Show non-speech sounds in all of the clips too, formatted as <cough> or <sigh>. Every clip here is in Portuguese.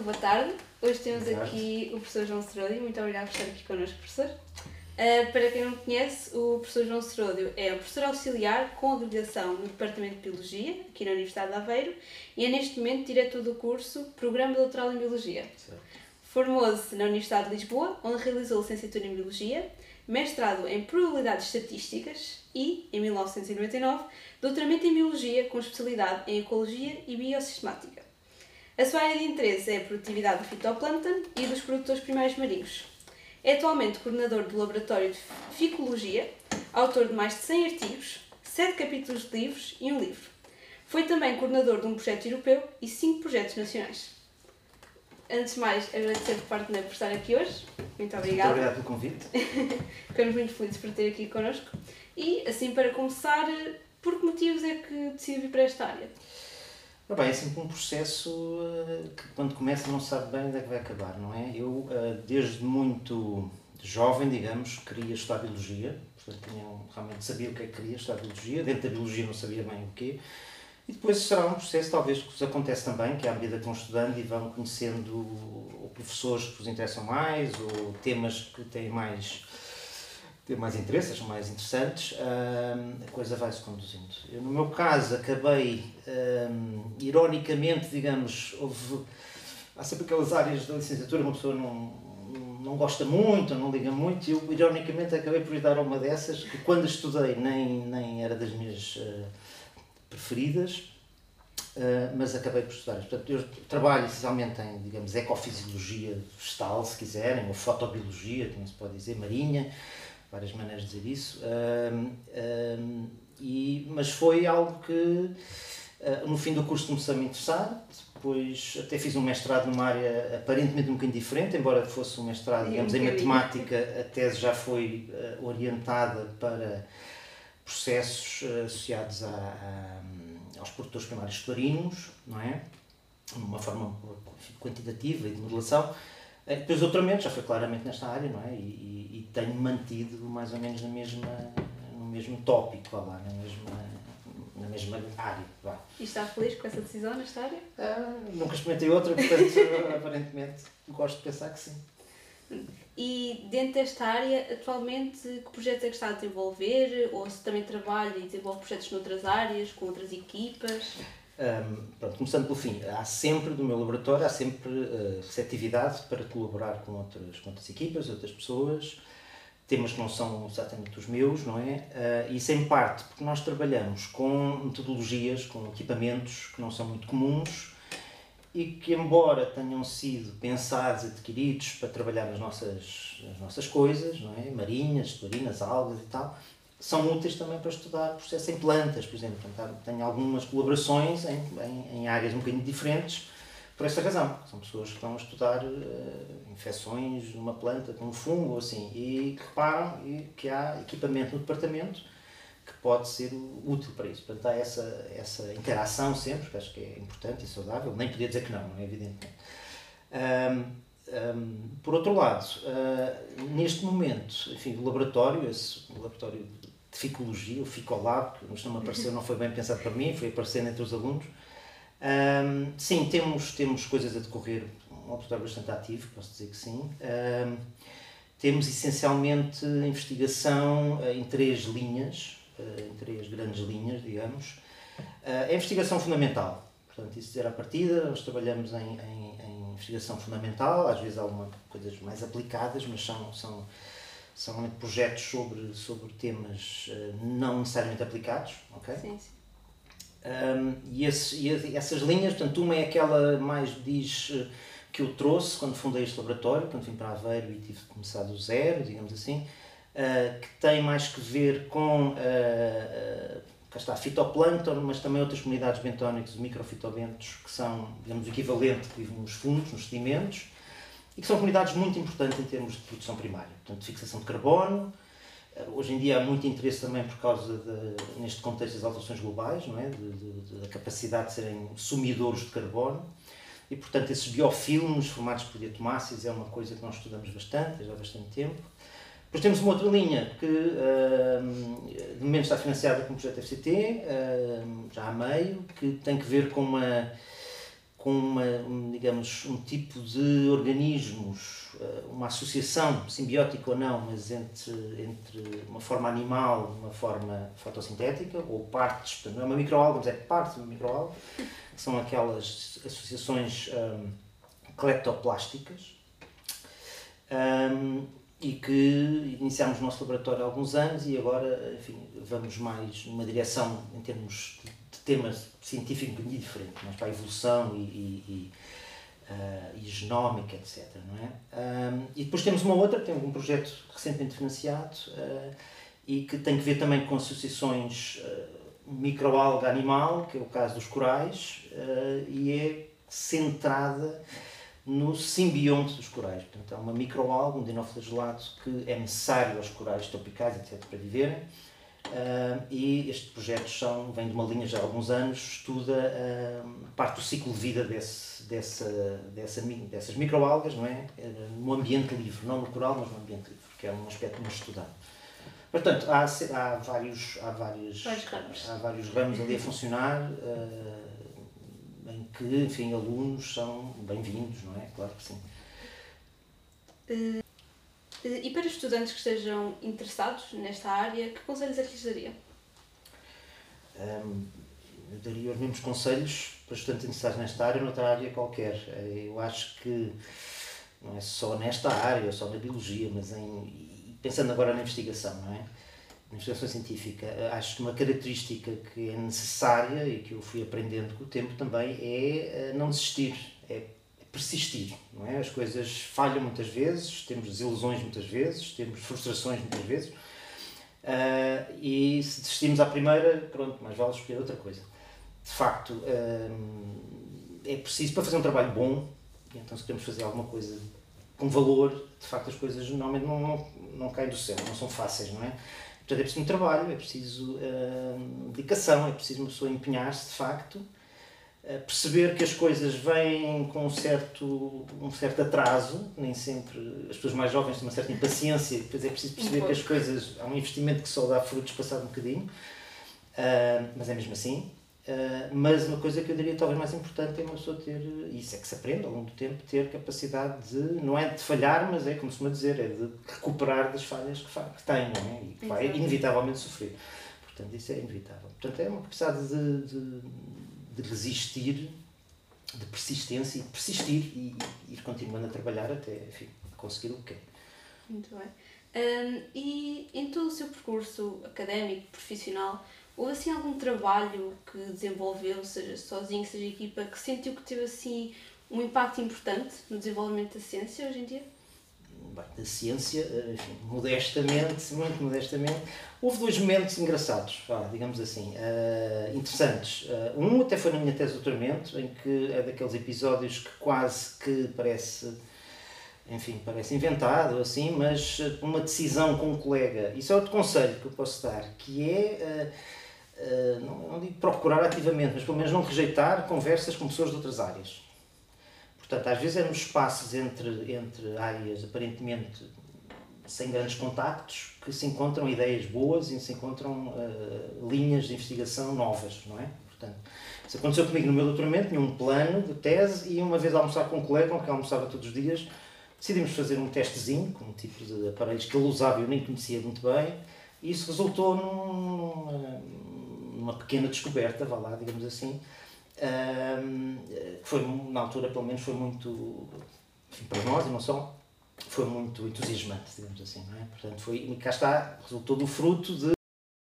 então boa tarde. Hoje temos aqui o professor João Seródio. Muito obrigado por estar aqui connosco, professor. Uh, para quem não conhece, o professor João Seródio é o professor auxiliar com habilitação no Departamento de Biologia, aqui na Universidade de Aveiro, e é neste momento diretor do curso Programa Doutoral em Biologia. Formou-se na Universidade de Lisboa, onde realizou licenciatura em Biologia, mestrado em Probabilidades Estatísticas e, em 1999, doutoramento em Biologia com especialidade em Ecologia e Biosistemática. A sua área de interesse é a produtividade do fitoplâncton e dos produtores primários marinhos. É atualmente coordenador do Laboratório de Ficologia, autor de mais de 100 artigos, 7 capítulos de livros e um livro. Foi também coordenador de um projeto europeu e 5 projetos nacionais. Antes de mais, agradecer por parte por estar aqui hoje. Muito obrigada. Muito obrigado pelo convite. <laughs> Ficamos muito felizes por ter aqui connosco. E, assim, para começar, por que motivos é que decidiu vir para esta área? Bem, é sempre um processo eh, que quando começa não sabe bem onde é que vai acabar, não é? Eu, eh, desde muito jovem, digamos, queria estudar Biologia, portanto tinha, realmente sabia o que é que queria estudar Biologia, dentro da Biologia não sabia bem o quê, e depois será um processo, talvez, que vos acontece também, que à medida que vão estudando e vão conhecendo professores que vos interessam mais, ou temas que têm mais mais interesses, mais interessantes, a coisa vai-se conduzindo. Eu, no meu caso, acabei, ironicamente, digamos, houve, há sempre aquelas áreas da licenciatura uma pessoa não, não gosta muito, não liga muito, e eu, ironicamente, acabei por ir dar uma dessas, que quando estudei nem, nem era das minhas uh, preferidas, uh, mas acabei por estudar. Portanto, eu trabalho essencialmente em, digamos, ecofisiologia vegetal, se quiserem, ou fotobiologia, também se pode dizer, marinha, várias maneiras de dizer isso, um, um, e, mas foi algo que uh, no fim do curso começou a me interessar, depois até fiz um mestrado numa área aparentemente um bocadinho diferente, embora fosse um mestrado, digamos, em matemática, a tese já foi uh, orientada para processos uh, associados a, a, aos produtores primários florinos, não é? De uma forma quantitativa e de modelação, depois o doutoramento já foi claramente nesta área, não é? E, e, e tenho mantido mais ou menos na mesma, no mesmo tópico, lá, na mesma, na mesma área. Vá. E está feliz com essa decisão nesta área? Ah, nunca experimentei outra, portanto, <laughs> aparentemente gosto de pensar que sim. E dentro desta área, atualmente, que projetos é que está a desenvolver? Ou se também trabalha e desenvolve projetos noutras áreas, com outras equipas? Um, pronto, começando pelo fim, há sempre, do meu laboratório, há sempre uh, receptividade para colaborar com outras, com outras equipas, outras pessoas, temas que não são exatamente os meus, não é? Uh, isso em parte porque nós trabalhamos com metodologias, com equipamentos que não são muito comuns e que, embora tenham sido pensados, adquiridos para trabalhar nas nossas, nas nossas coisas, não é? Marinhas, florinas, algas e tal, são úteis também para estudar processos em plantas, por exemplo. Portanto, tenho algumas colaborações em, em, em, áreas um bocadinho diferentes por essa razão. São pessoas que estão a estudar uh, infecções numa planta com um fungo assim, e que reparam e que há equipamento no departamento que pode ser útil para isso. Portanto, há essa, essa interação sempre, que acho que é importante e saudável. Nem podia dizer que não, não é evidente. Um, um, por outro lado, uh, neste momento, enfim, o laboratório, esse laboratório de ficologia, o Ficolab, que nos não apareceu, não foi bem pensado para mim, foi aparecendo entre os alunos. Um, sim, temos, temos coisas a decorrer, um laboratório bastante ativo, posso dizer que sim. Um, temos essencialmente investigação uh, em três linhas, uh, em três grandes linhas, digamos. A investigação fundamental, portanto, isso dizer à partida, nós trabalhamos em, em investigação fundamental, às vezes há algumas coisas mais aplicadas, mas são, são são projetos sobre, sobre temas uh, não necessariamente aplicados, ok? Sim, sim. Um, e, esse, e, essas linhas, portanto, uma é aquela mais diz uh, que eu trouxe quando fundei este laboratório, quando vim para Aveiro e tive de começar do zero, digamos assim, uh, que tem mais que ver com uh, cá está, fitoplâncton, mas também outras comunidades bentónicas, microfitobentos, que são, digamos, o equivalente que vivem nos fundos, nos sedimentos, e que são comunidades muito importantes em termos de produção primária, portanto, fixação de carbono. Eh, hoje em dia há muito interesse também por causa, de, neste contexto, das alterações globais, não é? da capacidade de serem sumidores de carbono. E, portanto, esses biofilmes formados por diatomáceas é uma coisa que nós estudamos bastante, já há bastante tempo. Depois temos uma outra linha que, uh, de momento, está financiada com o projeto FCT, uh, já há meio, que tem que ver com uma com uma, um, digamos, um tipo de organismos, eh, uma associação, simbiótica ou não, mas entre, entre uma forma animal uma forma fotossintética, ou partes, não é uma microalga, mas é parte de uma microalga, que são aquelas associações um, cleptoplásticas, um, e que iniciámos o nosso laboratório há alguns anos e agora, enfim, vamos mais numa direção em termos de temas científicos bocadinho diferente, mais para a evolução e, e, e, uh, e genómica, etc. Não é? Um, e depois temos uma outra, temos um projeto recentemente financiado uh, e que tem que ver também com associações uh, microalga animal, que é o caso dos corais, e é centrada no simbionte dos corais. Portanto, é uma microalga, um dinoflagelato que é necessário aos corais tropicais, etc., para viverem. Uh, e estes projetos são, vem de uma linha já há alguns anos, estuda uh, parte do ciclo de vida desse, dessa, dessa, dessas microalgas, não é? no ambiente livre, não no coral, mas no ambiente livre, que é um aspecto muito estudado. Portanto, há, há, vários, há, vários, há vários ramos ali a funcionar. Uh, em que, enfim, alunos são bem-vindos, não é? Claro que sim. Uh, e para estudantes que estejam interessados nesta área, que conselhos é que lhes daria? Um, eu daria os mesmos conselhos para estudantes interessados nesta área ou noutra área qualquer. Eu acho que não é só nesta área, só na biologia, mas em, pensando agora na investigação, não é? Na investigação científica, acho que uma característica que é necessária e que eu fui aprendendo com o tempo também é eh, não desistir, é persistir, não é? As coisas falham muitas vezes, temos desilusões muitas vezes, temos frustrações muitas vezes, uh, e se desistirmos à primeira, pronto, mais vale escolher outra coisa. De facto, uh, é preciso, para fazer um trabalho bom, então se queremos fazer alguma coisa com valor, de facto as coisas normalmente não, não, não caem do céu, não são fáceis, não é? Portanto, é preciso um trabalho, é preciso uh, dedicação, é preciso uma pessoa empenhar-se de facto, uh, perceber que as coisas vêm com um certo, um certo atraso, nem sempre as pessoas mais jovens têm uma certa impaciência, depois é preciso perceber um que as coisas, há um investimento que só dá frutos passado um bocadinho, uh, mas é mesmo assim. Uh, mas uma coisa que eu diria talvez mais importante é uma pessoa ter, isso é que se aprende ao longo do tempo, ter capacidade de, não é de falhar, mas é como se costuma dizer, é de recuperar das falhas que, que tem, não é? E que vai inevitavelmente sofrer. Portanto, isso é inevitável. Portanto, é uma capacidade de, de, de resistir, de persistência e persistir e, e ir continuando a trabalhar até, enfim, conseguir o que quer. Muito bem. Um, e em todo o seu percurso académico, profissional, Houve assim algum trabalho que desenvolveu, seja sozinho, seja equipa, que sentiu que teve assim um impacto importante no desenvolvimento da ciência hoje em dia? Da ciência, enfim, modestamente, muito modestamente, houve dois momentos engraçados, digamos assim, uh, interessantes. Uh, um até foi na minha tese de doutoramento, em que é daqueles episódios que quase que parece enfim, parece inventado assim, mas uma decisão com um colega, isso é outro conselho que eu posso dar, que é uh, eh, não, não digo procurar ativamente, mas pelo menos não rejeitar conversas com pessoas de outras áreas. Portanto, às vezes nos espaços entre, entre áreas aparentemente sem grandes contactos que se encontram ideias boas e se encontram uh, linhas de investigação novas, não é? Portanto, isso aconteceu comigo no meu doutoramento, tinha um plano de tese e uma vez almoçar com um colega, quem almoçava todos os dias, decidimos fazer um testezinho com um tipo de aparelhos que ele usava e eu nem conhecia muito bem e isso resultou num, uma pequena descoberta, vá lá, digamos assim, um, foi, na altura, pelo menos, foi muito, enfim, para nós e não só, foi muito entusiasmante, digamos assim, não é? Portanto, foi, cá está, resultou do fruto de,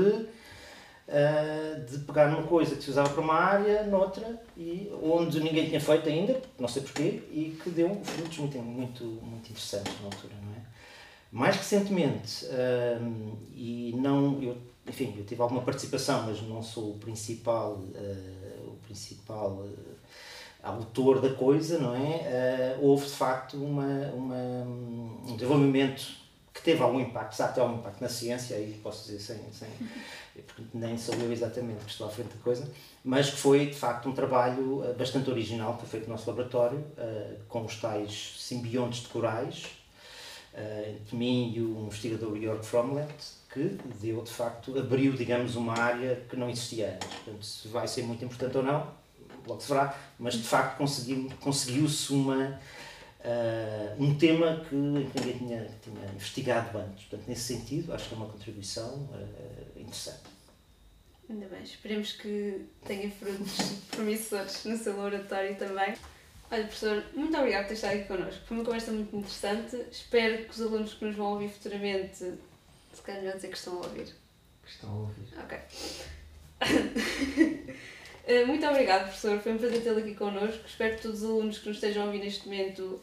de, uh, de pegar numa coisa que se usava para uma área, noutra, e onde ninguém tinha feito ainda, não sei porquê, e que deu frutos muito, muito, muito interessantes na altura, não é? Mais recentemente, e não, eu enfim, eu tive alguma participação, mas não sou o principal, uh, o principal uh, autor da coisa, não é? Uh, houve de facto uma, uma, um desenvolvimento que teve algum impacto, já tem algum impacto na ciência, aí posso dizer sem, sem porque nem sou eu exatamente que estou à frente da coisa, mas que foi de facto um trabalho bastante original que foi feito no nosso laboratório, com os tais simbiontes de corais, entre mim e o investigador Jörg Fromlet, que deu, de facto, abriu, digamos, uma área que não existia antes. Portanto, se vai ser muito importante ou não, logo se verá, mas de facto conseguiu-se uma, uh, um tema que ninguém tinha, tinha investigado antes. Portanto, nesse sentido, acho que é uma contribuição uh, interessante. Ainda bem, esperemos que tenha frutos <laughs> promissores no seu laboratório também. Olha, professor, muito obrigado por ter estado aqui connosco. Foi uma conversa muito interessante. Espero que os alunos que nos vão ouvir futuramente, se calhar melhor dizer que estão a ouvir. Que estão a ouvir. Ok. <laughs> Eh, muito obrigado, professor. Foi um prazer tê-lo aqui connosco. Espero que todos os alunos que nos estejam a ouvir neste momento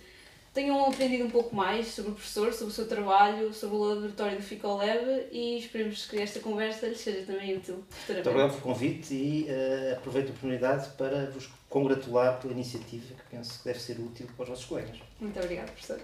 tenham aprendido um pouco mais sobre o professor, sobre o seu trabalho, sobre o laboratório do FICOLEB e esperemos que esta conversa lhes seja também útil Muito obrigado pelo convite e uh, aproveito a oportunidade para vos congratular pela iniciativa que penso que deve ser útil para os vossos colegas. Muito obrigado, professor.